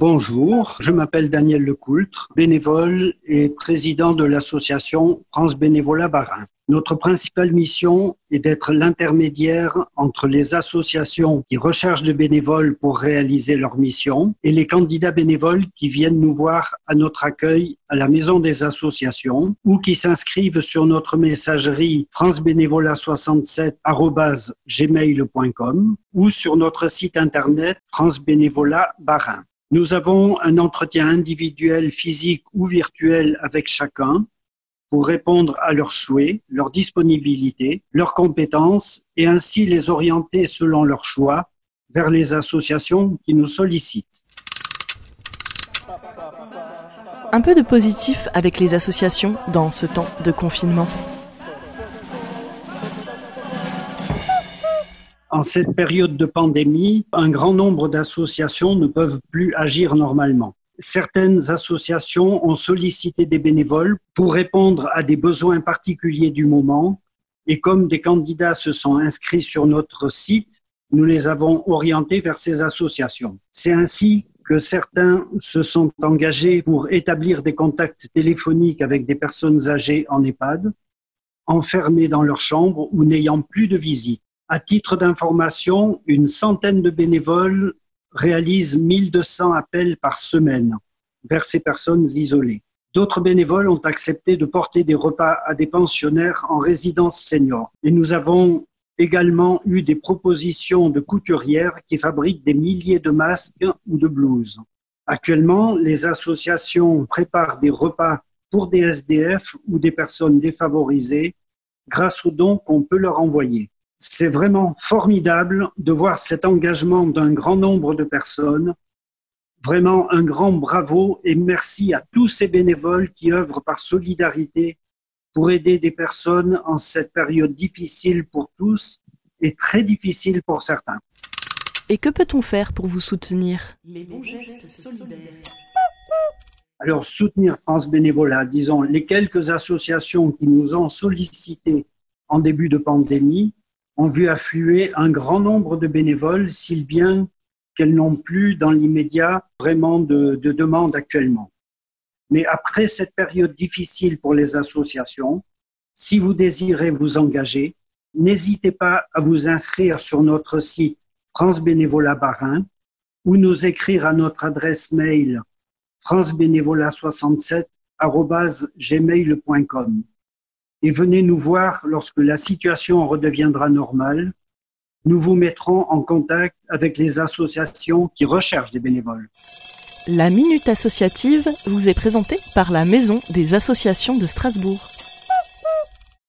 Bonjour, je m'appelle Daniel Lecoultre, bénévole et président de l'association France Bénévolat Barin. Notre principale mission est d'être l'intermédiaire entre les associations qui recherchent des bénévoles pour réaliser leur mission et les candidats bénévoles qui viennent nous voir à notre accueil à la maison des associations ou qui s'inscrivent sur notre messagerie francebénévolat67@gmail.com ou sur notre site internet France Bénévolat Barin. Nous avons un entretien individuel, physique ou virtuel avec chacun pour répondre à leurs souhaits, leurs disponibilités, leurs compétences et ainsi les orienter selon leurs choix vers les associations qui nous sollicitent. Un peu de positif avec les associations dans ce temps de confinement. Cette période de pandémie, un grand nombre d'associations ne peuvent plus agir normalement. Certaines associations ont sollicité des bénévoles pour répondre à des besoins particuliers du moment et comme des candidats se sont inscrits sur notre site, nous les avons orientés vers ces associations. C'est ainsi que certains se sont engagés pour établir des contacts téléphoniques avec des personnes âgées en EHPAD, enfermées dans leur chambre ou n'ayant plus de visite. À titre d'information, une centaine de bénévoles réalisent 1200 appels par semaine vers ces personnes isolées. D'autres bénévoles ont accepté de porter des repas à des pensionnaires en résidence senior. Et nous avons également eu des propositions de couturières qui fabriquent des milliers de masques ou de blouses. Actuellement, les associations préparent des repas pour des SDF ou des personnes défavorisées grâce aux dons qu'on peut leur envoyer. C'est vraiment formidable de voir cet engagement d'un grand nombre de personnes. Vraiment un grand bravo et merci à tous ces bénévoles qui œuvrent par solidarité pour aider des personnes en cette période difficile pour tous et très difficile pour certains. Et que peut-on faire pour vous soutenir? Les bons gestes solidaires. Alors, soutenir France Bénévolat, disons, les quelques associations qui nous ont sollicité en début de pandémie ont vu affluer un grand nombre de bénévoles, si bien qu'elles n'ont plus dans l'immédiat vraiment de, de demandes actuellement. Mais après cette période difficile pour les associations, si vous désirez vous engager, n'hésitez pas à vous inscrire sur notre site France Bénévolat Barin ou nous écrire à notre adresse mail francebénévolat67@gmail.com et venez nous voir lorsque la situation redeviendra normale. Nous vous mettrons en contact avec les associations qui recherchent des bénévoles. La Minute Associative vous est présentée par la Maison des Associations de Strasbourg.